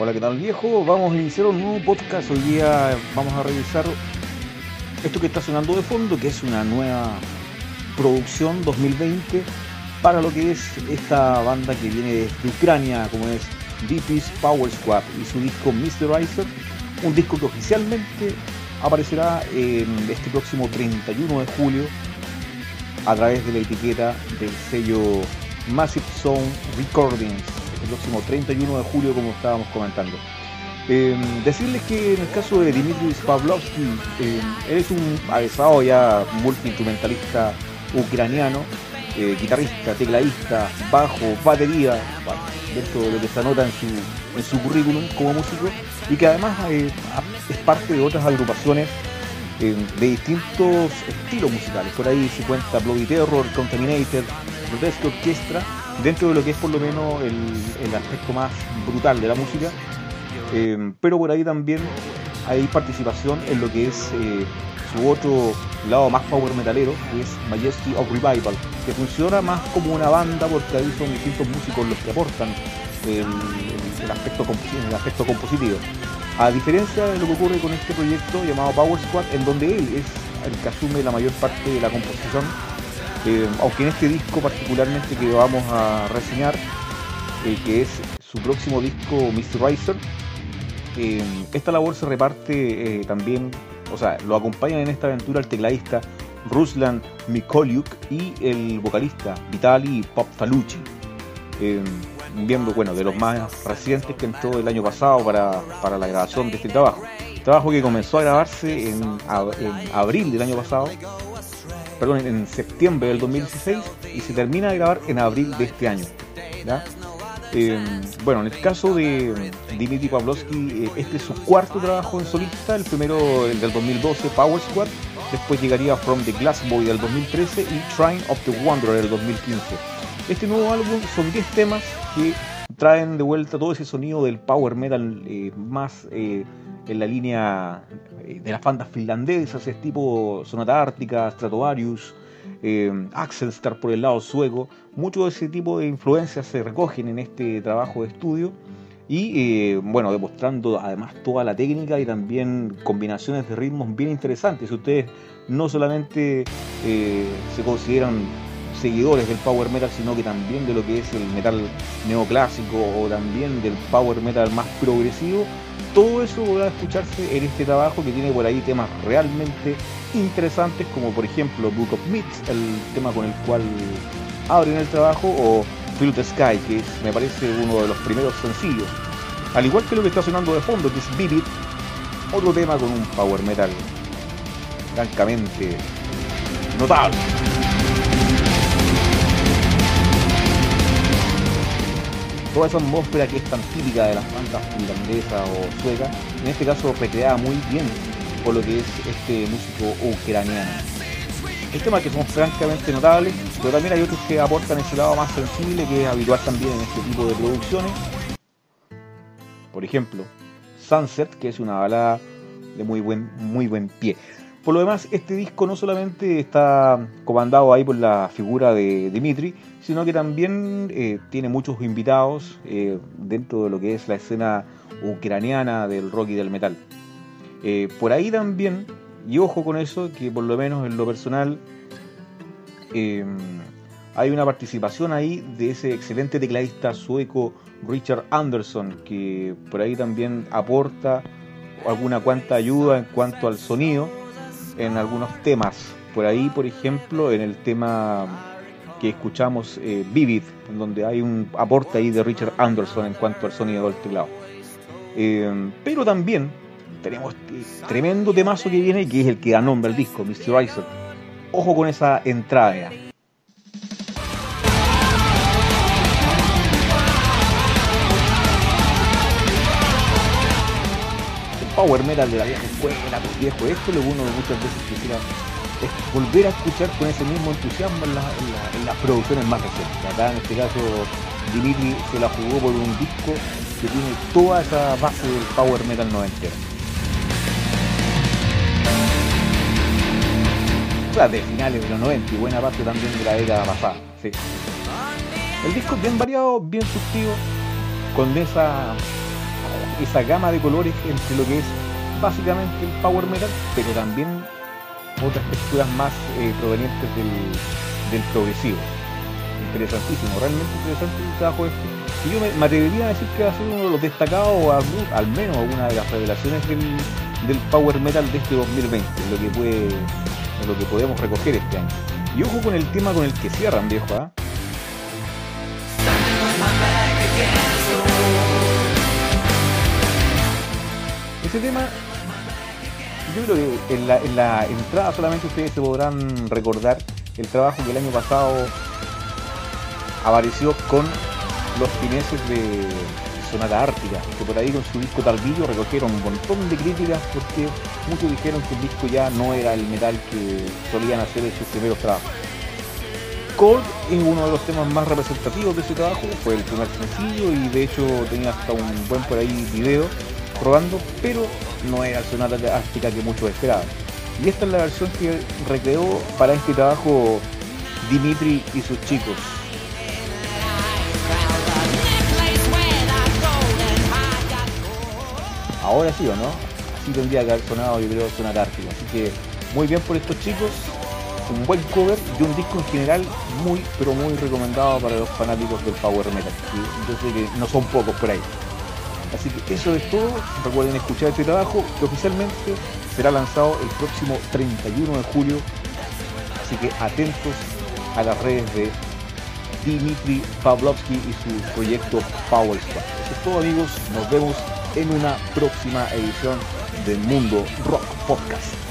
Hola, ¿qué tal viejo? Vamos a iniciar un nuevo podcast. Hoy día vamos a revisar esto que está sonando de fondo, que es una nueva producción 2020 para lo que es esta banda que viene de Ucrania, como es Deepest Power Squad y su disco Mysterizer, un disco que oficialmente aparecerá en este próximo 31 de julio a través de la etiqueta del sello Massive Zone Recordings, el próximo 31 de julio como estábamos comentando. Eh, decirles que en el caso de Dimitri Pavlovsky, eh, él es un avesado ya multiinstrumentalista ucraniano, eh, guitarrista, tecladista, bajo, batería, dentro de lo que se anota en su, en su currículum como músico, y que además es parte de otras agrupaciones de distintos estilos musicales. Por ahí se cuenta Bloody Terror, Contaminated, Grotesque Orchestra, dentro de lo que es por lo menos el, el aspecto más brutal de la música. Eh, pero por ahí también hay participación en lo que es eh, su otro lado más power metalero, que es Majesty of Revival, que funciona más como una banda porque ahí son distintos músicos los que aportan el aspecto, el aspecto compositivo. A diferencia de lo que ocurre con este proyecto llamado Power Squad, en donde él es el que asume la mayor parte de la composición, eh, aunque en este disco particularmente que vamos a reseñar, eh, que es su próximo disco Mr. Riser, eh, esta labor se reparte también, o sea, lo acompañan en esta aventura el tecladista Ruslan Mikoliuk y el vocalista Vitali Popfalucci miembro bueno, de los más recientes que entró el año pasado para, para la grabación de este trabajo. Trabajo que comenzó a grabarse en, abril del año pasado, perdón, en septiembre del 2016 y se termina de grabar en abril de este año. ¿ya? Eh, bueno, en el caso de Dimitri Pavlovsky, eh, este es su cuarto trabajo en solista, el primero el del 2012, Power Squad, después llegaría From the Glass Boy del 2013 y Shrine of the Wanderer del 2015. Este nuevo álbum son 10 temas que traen de vuelta todo ese sonido del power metal eh, más eh, en la línea eh, de las bandas finlandesas, es tipo Sonata Ártica, Stratovarius, eh, Axelstar por el lado sueco. Mucho de ese tipo de influencias se recogen en este trabajo de estudio y bueno, demostrando además toda la técnica y también combinaciones de ritmos bien interesantes. Ustedes no solamente se consideran seguidores del power metal, sino que también de lo que es el metal neoclásico o también del power metal más progresivo. Todo eso podrá escucharse en este trabajo que tiene por ahí temas realmente interesantes, como por ejemplo Book of Myths, el tema con el cual abren el trabajo, o Fill Sky, que es, me parece uno de los primeros sencillos. Al igual que lo que está sonando de fondo, que es Vivid, otro tema con un power metal francamente notable. Toda esa atmósfera que es tan típica de las bandas finlandesas o suecas, en este caso recreada muy bien por lo que es este músico ucraniano. Hay temas que son francamente notables, pero también hay otros que aportan ese lado más sensible que es habitual también en este tipo de producciones. Por ejemplo, Sunset, que es una balada de muy buen, muy buen pie. Por lo demás, este disco no solamente está comandado ahí por la figura de Dimitri, sino que también eh, tiene muchos invitados eh, dentro de lo que es la escena ucraniana del rock y del metal. Eh, por ahí también, y ojo con eso, que por lo menos en lo personal hay una participación ahí de ese excelente tecladista sueco Richard Anderson, que por ahí también aporta alguna cuanta ayuda en cuanto al sonido en algunos temas. Por ahí, por ejemplo, en el tema que escuchamos eh, Vivid, en donde hay un aporte ahí de Richard Anderson en cuanto al sonido del teclado. Eh, pero también tenemos este tremendo temazo que viene, que es el que da nombre al disco, Mr. Riser. Ojo con esa entrada. Power metal de la vieja escuela, viejo, esto lo uno muchas veces quisiera es volver a escuchar con ese mismo entusiasmo en, las producciones más recientes. Acá en este caso Dimitri se la jugó por un disco que tiene toda esa base del power metal noventero. De finales de los 90 y buena parte también de la década pasada. Sí. El disco es bien variado, bien sutil, con esa gama de colores entre lo que es básicamente el power metal, pero también otras texturas más eh, provenientes del, del progresivo. Interesantísimo, realmente interesante el trabajo este. Y yo me, atrevería a decir que va a ser uno de los destacados, al, menos una de las revelaciones del, del power metal de este 2020, lo que puede, lo que podemos recoger este año. Y ojo con el tema con el que cierran, viejo, ¿ah? Ese tema, yo creo que en la, en la entrada solamente ustedes se podrán recordar el trabajo que el año pasado apareció con los fineses de Sonata Ártica, que por ahí con su disco Talvillo recogieron un montón de críticas porque muchos dijeron que el disco ya no era el metal que solían hacer en sus primeros trabajos. Cold es uno de los temas más representativos de ese trabajo, fue el primer sencillo y de hecho tenía hasta un buen por ahí video probando, pero no era Sonata Ártica que muchos esperaban. Y esta es la versión que recreó para este trabajo Dimitri y sus chicos. Ahora sí o no, así tendría que haber sonado yo creo Sonata Ártica. Así que muy bien por estos chicos, un buen cover y un disco en general muy pero muy recomendado para los fanáticos del power metal. Yo sé que no son pocos por ahí. Así que eso es todo. Recuerden escuchar este trabajo que oficialmente será lanzado el próximo 31 de julio. Así que atentos a las redes de Dimitri Pavlovsky y su proyecto Power Squad. Eso es todo amigos. Nos vemos en una próxima edición del Mundo Rock Podcast.